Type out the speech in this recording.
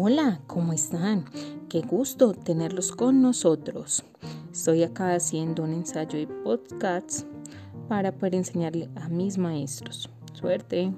Hola, ¿cómo están? Qué gusto tenerlos con nosotros. Estoy acá haciendo un ensayo de podcasts para poder enseñarle a mis maestros. Suerte.